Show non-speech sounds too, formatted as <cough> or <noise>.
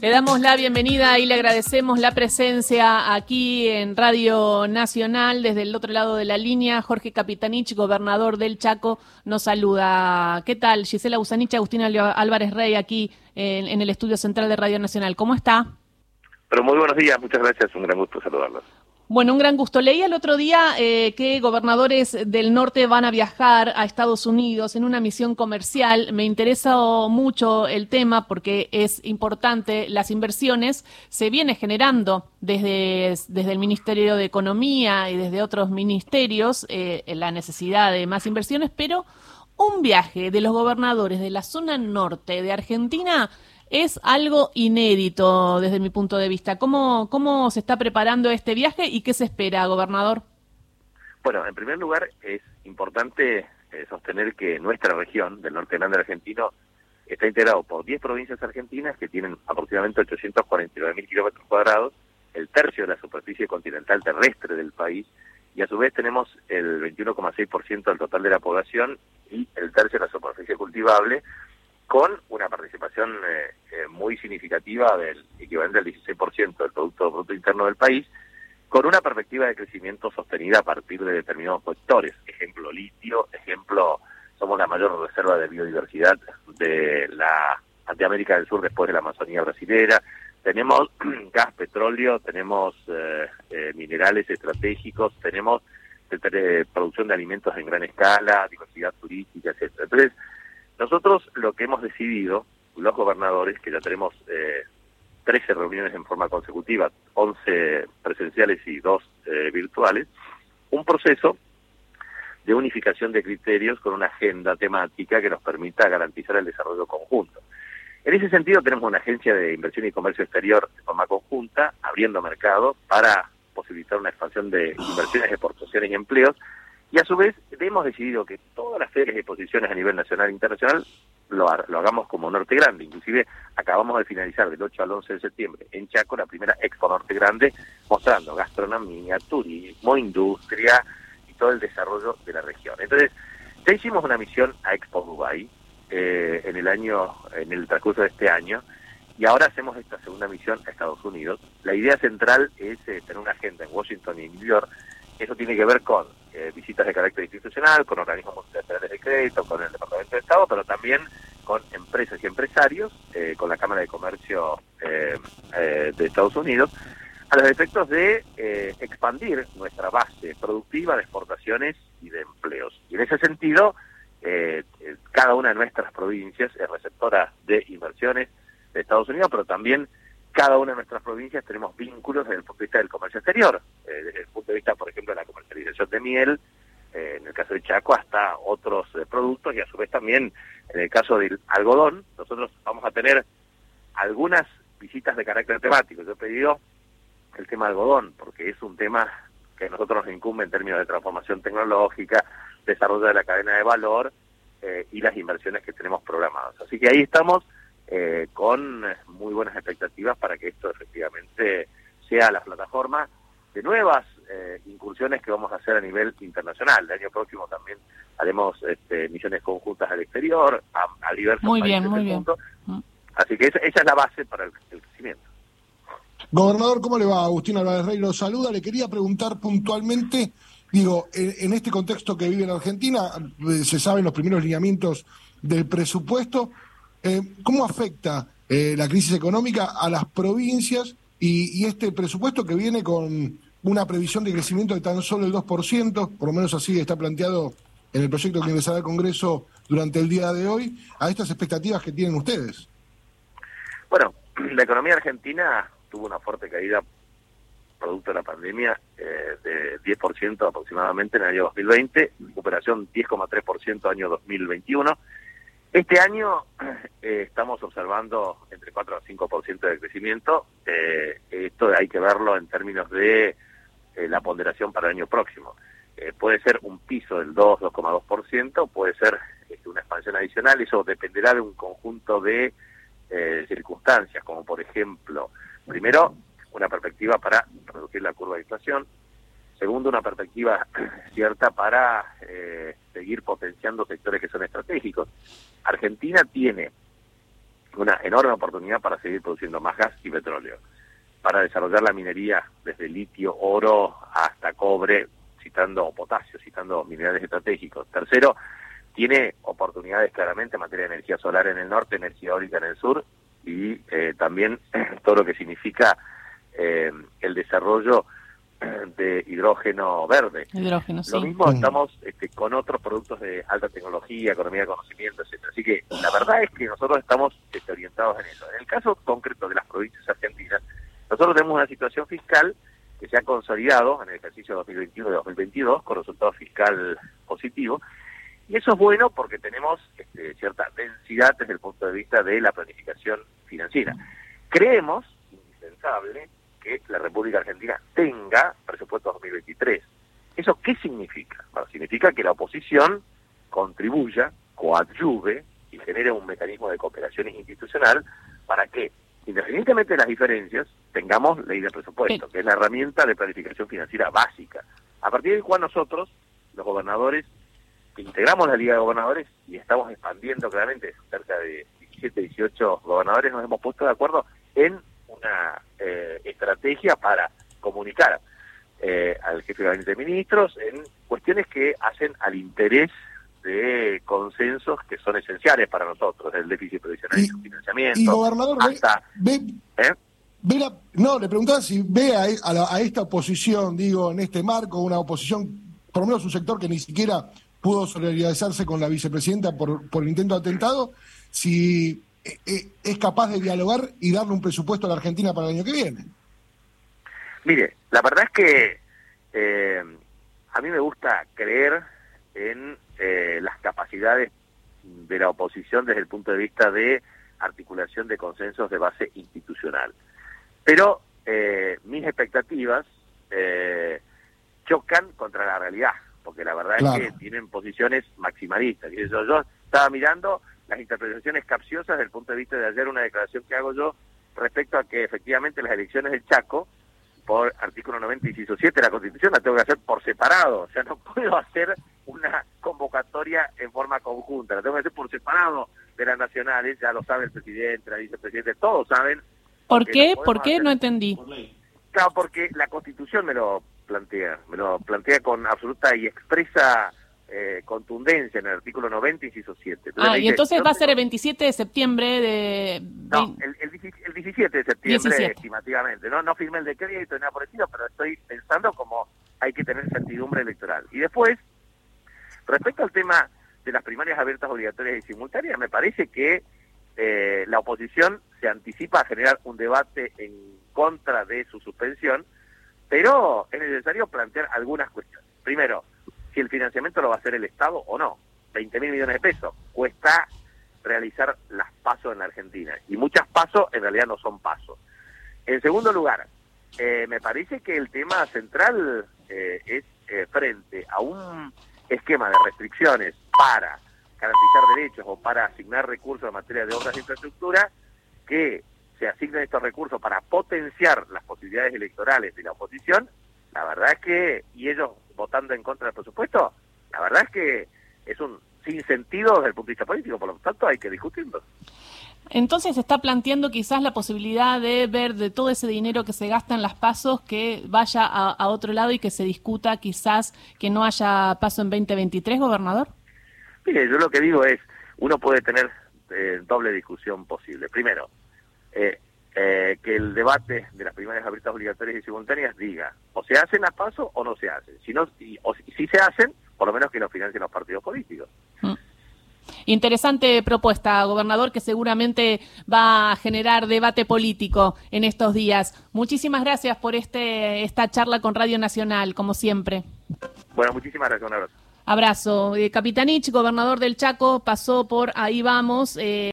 Le damos la bienvenida y le agradecemos la presencia aquí en Radio Nacional desde el otro lado de la línea. Jorge Capitanich, gobernador del Chaco, nos saluda. ¿Qué tal? Gisela Usanich, Agustina Álvarez Rey aquí en, en el estudio central de Radio Nacional. ¿Cómo está? Pero muy buenos días, muchas gracias, un gran gusto saludarlos. Bueno, un gran gusto. Leí el otro día eh, que gobernadores del norte van a viajar a Estados Unidos en una misión comercial. Me interesa mucho el tema porque es importante. Las inversiones se viene generando desde, desde el Ministerio de Economía y desde otros ministerios eh, la necesidad de más inversiones, pero un viaje de los gobernadores de la zona norte de Argentina es algo inédito desde mi punto de vista. ¿Cómo, cómo se está preparando este viaje y qué se espera, gobernador? Bueno, en primer lugar es importante eh, sostener que nuestra región del norte grande argentino está integrado por 10 provincias argentinas que tienen aproximadamente 849 mil kilómetros cuadrados, el tercio de la superficie continental terrestre del país, y a su vez tenemos el 21,6% del total de la población y el tercio de la superficie cultivable, con una participación eh, eh, muy significativa del equivalente al 16% del Producto Bruto Interno del país, con una perspectiva de crecimiento sostenida a partir de determinados sectores. Ejemplo, litio, ejemplo, somos la mayor reserva de biodiversidad de la de América del Sur después de la Amazonía brasilera. Tenemos <clears throat> gas, petróleo, tenemos eh, minerales estratégicos, tenemos producción de alimentos en gran escala, diversidad turística, etcétera. Entonces, nosotros lo que hemos decidido, los gobernadores, que ya tenemos eh, 13 reuniones en forma consecutiva, 11 presenciales y 2 eh, virtuales, un proceso de unificación de criterios con una agenda temática que nos permita garantizar el desarrollo conjunto. En ese sentido tenemos una agencia de inversión y comercio exterior de forma conjunta, abriendo mercado para posibilitar una expansión de inversiones, exportaciones y empleos, y a su vez hemos decidido que todas las ferias y exposiciones a nivel nacional e internacional lo, hagamos como Norte Grande. Inclusive acabamos de finalizar del 8 al 11 de septiembre en Chaco la primera Expo Norte Grande mostrando gastronomía, turismo, industria y todo el desarrollo de la región. Entonces, ya hicimos una misión a Expo Dubai eh, en el año, en el transcurso de este año, y ahora hacemos esta segunda misión a Estados Unidos. La idea central es eh, tener una agenda en Washington y en New York. Eso tiene que ver con eh, visitas de carácter institucional, con organismos multilaterales de crédito, con el Departamento de Estado, pero también con empresas y empresarios, eh, con la Cámara de Comercio eh, de Estados Unidos, a los efectos de expandir nuestra base productiva de exportaciones y de empleos. Y en ese sentido, cada una de nuestras provincias es receptora de inversiones de Estados Unidos, pero también cada una de nuestras provincias tenemos vínculos desde el punto de vista del comercio exterior, eh, desde el punto de vista, por ejemplo, de la comercialización de miel, eh, en el caso de Chaco, hasta otros eh, productos y a su vez también en el caso del algodón, nosotros vamos a tener algunas visitas de carácter temático. Yo he pedido el tema algodón, porque es un tema que a nosotros nos incumbe en términos de transformación tecnológica, desarrollo de la cadena de valor y las inversiones que tenemos programadas. Así que ahí estamos eh, con muy buenas expectativas para que esto efectivamente sea la plataforma de nuevas que vamos a hacer a nivel internacional. El año próximo también haremos este, misiones conjuntas al exterior, a, diversos muy países bien, muy bien. Mm. Así que esa, es la base para el, crecimiento. Gobernador, ¿cómo le va? Agustín Álvarez Rey lo saluda. Le quería preguntar puntualmente, digo, en, este contexto que vive en Argentina, eh, se saben los primeros lineamientos del presupuesto, eh, ¿Cómo afecta eh, la crisis económica a las provincias y, este presupuesto que viene con una previsión de crecimiento de tan solo el 2%, por lo menos así está planteado en el proyecto que ingresará al Congreso durante el día de hoy, a estas expectativas que tienen ustedes? Bueno, la economía argentina tuvo una fuerte caída producto de la pandemia eh, de 10% aproximadamente en el año 2020, recuperación 10,3% año 2021 este año eh, estamos observando entre 4 a 5% de crecimiento. Eh, esto hay que verlo en términos de eh, la ponderación para el año próximo. puede ser un piso del 2, 2,2%, puede ser este, una expansión adicional. Eso dependerá de un conjunto de circunstancias, como por ejemplo, primero, una perspectiva para reducir la curva de inflación. Segundo, una perspectiva <clears throat> cierta para seguir potenciando sectores que son estratégicos. Argentina tiene una enorme oportunidad para seguir produciendo más gas y petróleo, para desarrollar la minería desde litio, oro hasta cobre, citando potasio, citando minerales estratégicos. Tercero, tiene oportunidades claramente en materia de energía solar en el norte, energía eólica en el sur y eh, también <clears throat> todo lo que significa eh, el desarrollo de hidrógeno verde. Hidrógeno, Lo mismo estamos este, con otros productos de alta tecnología, economía de conocimiento, etcétera. Así que la verdad es que nosotros estamos este, orientados en eso. En el caso concreto de las provincias argentinas, nosotros tenemos una situación fiscal que se ha consolidado en el ejercicio 2021 y 2022 con resultado fiscal positivo. Y eso es bueno porque tenemos este, cierta densidad desde el punto de vista de la planificación financiera. Creemos, indispensable, que la República Argentina tenga presupuesto 2023. ¿Eso qué significa? Bueno, significa que la oposición contribuya, coadyuve y genere un mecanismo de cooperación institucional para que, independientemente de las diferencias, tengamos ley de presupuesto, que es la herramienta de planificación financiera básica. A partir del cual nosotros, los gobernadores, integramos la Liga de Gobernadores y estamos expandiendo claramente, cerca de 17, 18 gobernadores, nos hemos puesto de acuerdo en una eh, estrategia para comunicar eh, al jefe de gabinete de ministros en cuestiones que hacen al interés de consensos que son esenciales para nosotros, el déficit previsional y, su financiamiento. Y gobernador, ve, ¿eh? No, le preguntaba si ve a, a, esta oposición, digo, en este marco, una oposición, por lo menos un sector que ni siquiera pudo solidarizarse con la vicepresidenta por, el intento de atentado, si eh, eh, es capaz de dialogar y darle un presupuesto a la Argentina para el año que viene. Mire, la verdad es que eh, a mí me gusta creer en las capacidades de la oposición desde el punto de vista de articulación de consensos de base institucional. Pero mis expectativas chocan contra la realidad, porque la verdad es que tienen posiciones maximalistas. Y eso yo estaba mirando las interpretaciones capciosas desde el punto de vista de ayer, una declaración que hago yo respecto a que efectivamente las elecciones del Chaco, por artículo 90, inciso 7 de la Constitución, la tengo que hacer por separado. O sea, no puedo <laughs> hacer una convocatoria en forma conjunta, la tengo que hacer por separado de las nacionales, ya lo sabe el presidente, la vicepresidente, todos saben. ¿Por qué? ¿Por qué? No entendí. Claro, porque la Constitución me lo plantea, me lo plantea con absoluta y expresa eh, contundencia en el artículo 90, inciso 7. ah, y entonces va a ser el 27 de septiembre de... No, el, el, 17 de septiembre estimativamente. No, no firmé el decreto ni nada por el estilo, pero estoy pensando como hay que tener certidumbre electoral. Y después, respecto al tema de las primarias abiertas obligatorias y simultáneas, me parece que eh, la oposición se anticipa a generar un debate en contra de su suspensión, pero es necesario plantear algunas cuestiones. Primero, si el financiamiento lo va a hacer el Estado o no. 20 mil millones de pesos. Cuesta realizar las pasos en la Argentina. Y muchas pasos en realidad no son pasos. En segundo lugar, eh, me parece que el tema central eh, es eh, frente a un esquema de restricciones para garantizar derechos o para asignar recursos en materia de obras de infraestructura, que se asignen estos recursos para potenciar las posibilidades electorales de la oposición, la verdad es que, y ellos votando en contra del presupuesto, la verdad es que es un sin sentido desde el punto de vista político, por lo tanto hay que discutirlo. Entonces se está planteando quizás la posibilidad de ver de todo ese dinero que se gasta en las pasos que vaya a, otro lado y que se discuta quizás que no haya paso en 2023, gobernador. Mire, yo lo que digo es, uno puede tener eh, doble discusión posible. Primero, eh, eh, que el debate de las primarias abiertas obligatorias y simultáneas diga o se hacen a paso o no se hacen. Si, no, o si se hacen, por lo menos que lo financien los partidos políticos. Mm. Interesante propuesta, gobernador, que seguramente va a generar debate político en estos días. Muchísimas gracias por este esta charla con Radio Nacional, como siempre. Bueno, muchísimas gracias. Un abrazo. Abrazo. Eh, Capitanich, gobernador del Chaco, pasó por Ahí Vamos. Eh,